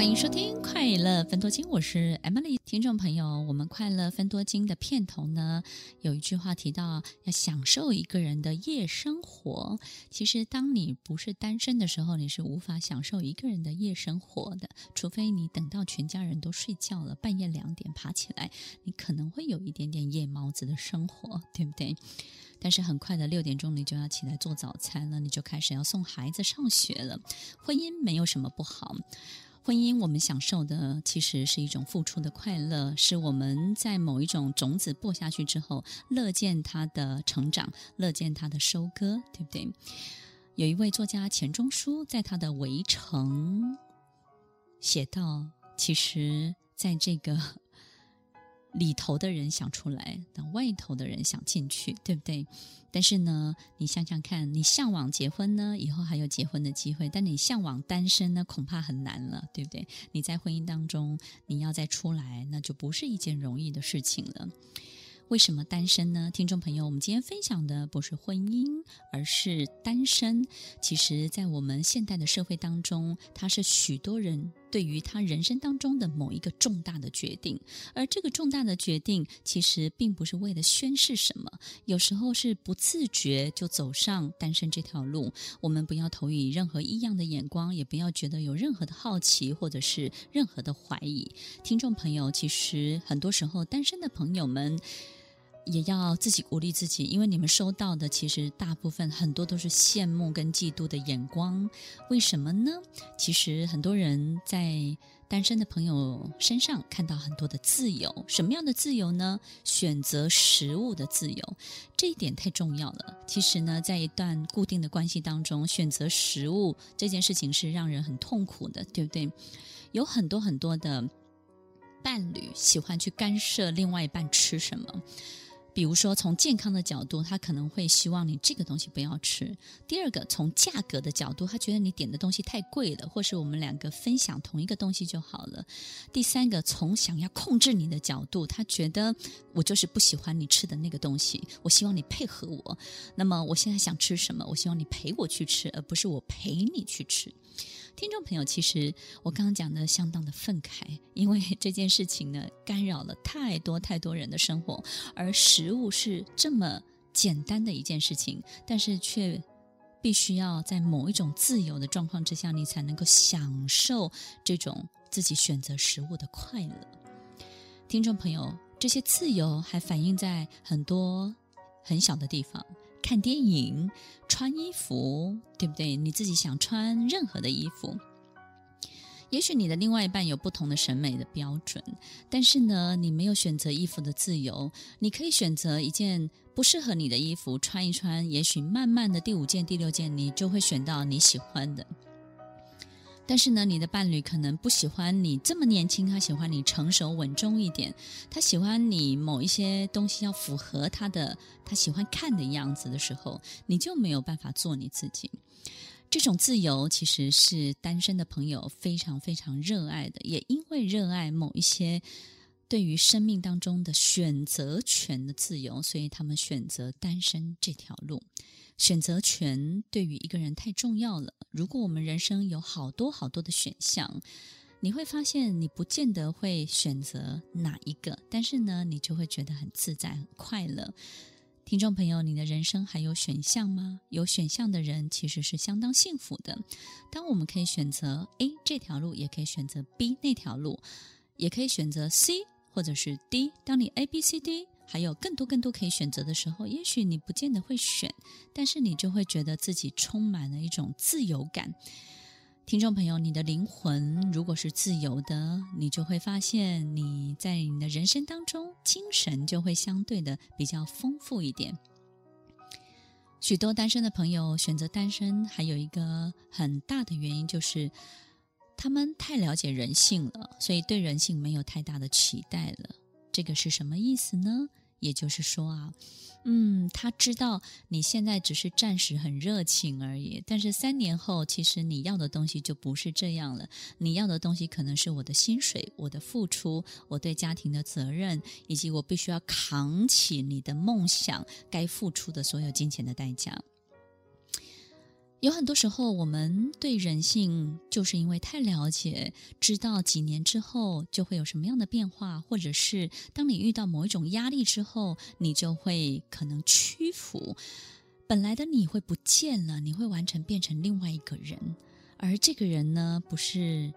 欢迎收听《快乐分多金》，我是 Emily。听众朋友，我们《快乐分多金》的片头呢，有一句话提到要享受一个人的夜生活。其实，当你不是单身的时候，你是无法享受一个人的夜生活的，除非你等到全家人都睡觉了，半夜两点爬起来，你可能会有一点点夜猫子的生活，对不对？但是很快的六点钟，你就要起来做早餐了，你就开始要送孩子上学了。婚姻没有什么不好。婚姻，我们享受的其实是一种付出的快乐，是我们在某一种种子播下去之后，乐见它的成长，乐见它的收割，对不对？有一位作家钱钟书在他的《围城》写道：其实，在这个里头的人想出来，但外头的人想进去，对不对？但是呢，你想想看，你向往结婚呢，以后还有结婚的机会；但你向往单身呢，恐怕很难了，对不对？你在婚姻当中，你要再出来，那就不是一件容易的事情了。为什么单身呢？听众朋友，我们今天分享的不是婚姻，而是单身。其实，在我们现代的社会当中，它是许多人对于他人生当中的某一个重大的决定。而这个重大的决定，其实并不是为了宣示什么，有时候是不自觉就走上单身这条路。我们不要投以任何异样的眼光，也不要觉得有任何的好奇或者是任何的怀疑。听众朋友，其实很多时候单身的朋友们。也要自己鼓励自己，因为你们收到的其实大部分很多都是羡慕跟嫉妒的眼光。为什么呢？其实很多人在单身的朋友身上看到很多的自由，什么样的自由呢？选择食物的自由，这一点太重要了。其实呢，在一段固定的关系当中，选择食物这件事情是让人很痛苦的，对不对？有很多很多的伴侣喜欢去干涉另外一半吃什么。比如说，从健康的角度，他可能会希望你这个东西不要吃。第二个，从价格的角度，他觉得你点的东西太贵了，或是我们两个分享同一个东西就好了。第三个，从想要控制你的角度，他觉得我就是不喜欢你吃的那个东西，我希望你配合我。那么我现在想吃什么，我希望你陪我去吃，而不是我陪你去吃。听众朋友，其实我刚刚讲的相当的愤慨，因为这件事情呢，干扰了太多太多人的生活，而食食物是这么简单的一件事情，但是却必须要在某一种自由的状况之下，你才能够享受这种自己选择食物的快乐。听众朋友，这些自由还反映在很多很小的地方。看电影、穿衣服，对不对？你自己想穿任何的衣服，也许你的另外一半有不同的审美的标准，但是呢，你没有选择衣服的自由。你可以选择一件不适合你的衣服穿一穿，也许慢慢的第五件、第六件，你就会选到你喜欢的。但是呢，你的伴侣可能不喜欢你这么年轻，他喜欢你成熟稳重一点，他喜欢你某一些东西要符合他的，他喜欢看的样子的时候，你就没有办法做你自己。这种自由其实是单身的朋友非常非常热爱的，也因为热爱某一些对于生命当中的选择权的自由，所以他们选择单身这条路。选择权对于一个人太重要了。如果我们人生有好多好多的选项，你会发现你不见得会选择哪一个，但是呢，你就会觉得很自在、很快乐。听众朋友，你的人生还有选项吗？有选项的人其实是相当幸福的。当我们可以选择 A 这条路，也可以选择 B 那条路，也可以选择 C 或者是 D。当你 A、B、C、D。还有更多更多可以选择的时候，也许你不见得会选，但是你就会觉得自己充满了一种自由感。听众朋友，你的灵魂如果是自由的，你就会发现你在你的人生当中，精神就会相对的比较丰富一点。许多单身的朋友选择单身，还有一个很大的原因就是他们太了解人性了，所以对人性没有太大的期待了。这个是什么意思呢？也就是说啊，嗯，他知道你现在只是暂时很热情而已，但是三年后，其实你要的东西就不是这样了。你要的东西可能是我的薪水、我的付出、我对家庭的责任，以及我必须要扛起你的梦想该付出的所有金钱的代价。有很多时候，我们对人性就是因为太了解，知道几年之后就会有什么样的变化，或者是当你遇到某一种压力之后，你就会可能屈服，本来的你会不见了，你会完全变成另外一个人，而这个人呢，不是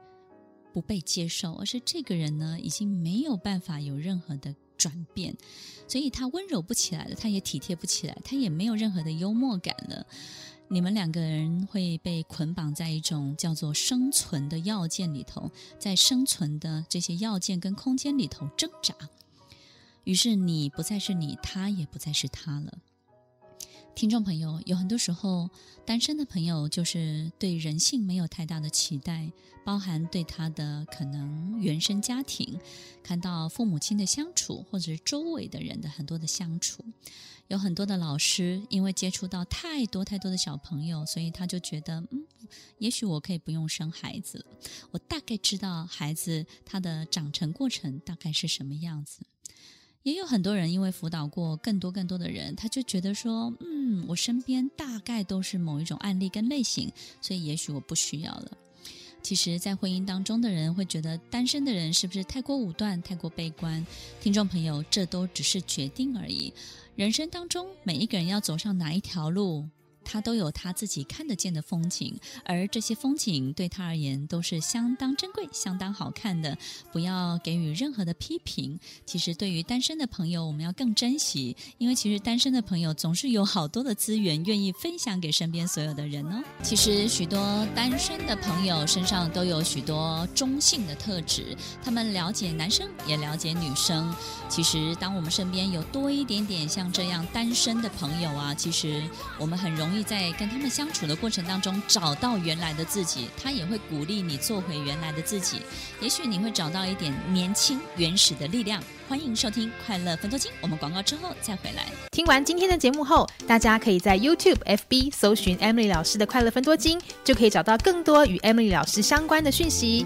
不被接受，而是这个人呢，已经没有办法有任何的转变，所以他温柔不起来了，他也体贴不起来，他也没有任何的幽默感了。你们两个人会被捆绑在一种叫做生存的要件里头，在生存的这些要件跟空间里头挣扎。于是你不再是你，他也不再是他了。听众朋友，有很多时候，单身的朋友就是对人性没有太大的期待，包含对他的可能原生家庭，看到父母亲的相处，或者是周围的人的很多的相处。有很多的老师，因为接触到太多太多的小朋友，所以他就觉得，嗯，也许我可以不用生孩子了。我大概知道孩子他的长成过程大概是什么样子。也有很多人因为辅导过更多更多的人，他就觉得说，嗯，我身边大概都是某一种案例跟类型，所以也许我不需要了。其实，在婚姻当中的人会觉得，单身的人是不是太过武断、太过悲观？听众朋友，这都只是决定而已。人生当中，每一个人要走上哪一条路？他都有他自己看得见的风景，而这些风景对他而言都是相当珍贵、相当好看的。不要给予任何的批评。其实，对于单身的朋友，我们要更珍惜，因为其实单身的朋友总是有好多的资源愿意分享给身边所有的人哦。其实，许多单身的朋友身上都有许多中性的特质，他们了解男生，也了解女生。其实，当我们身边有多一点点像这样单身的朋友啊，其实我们很容易。在跟他们相处的过程当中，找到原来的自己，他也会鼓励你做回原来的自己。也许你会找到一点年轻原始的力量。欢迎收听《快乐分多金》，我们广告之后再回来。听完今天的节目后，大家可以在 YouTube、FB 搜寻 Emily 老师的《快乐分多金》，就可以找到更多与 Emily 老师相关的讯息。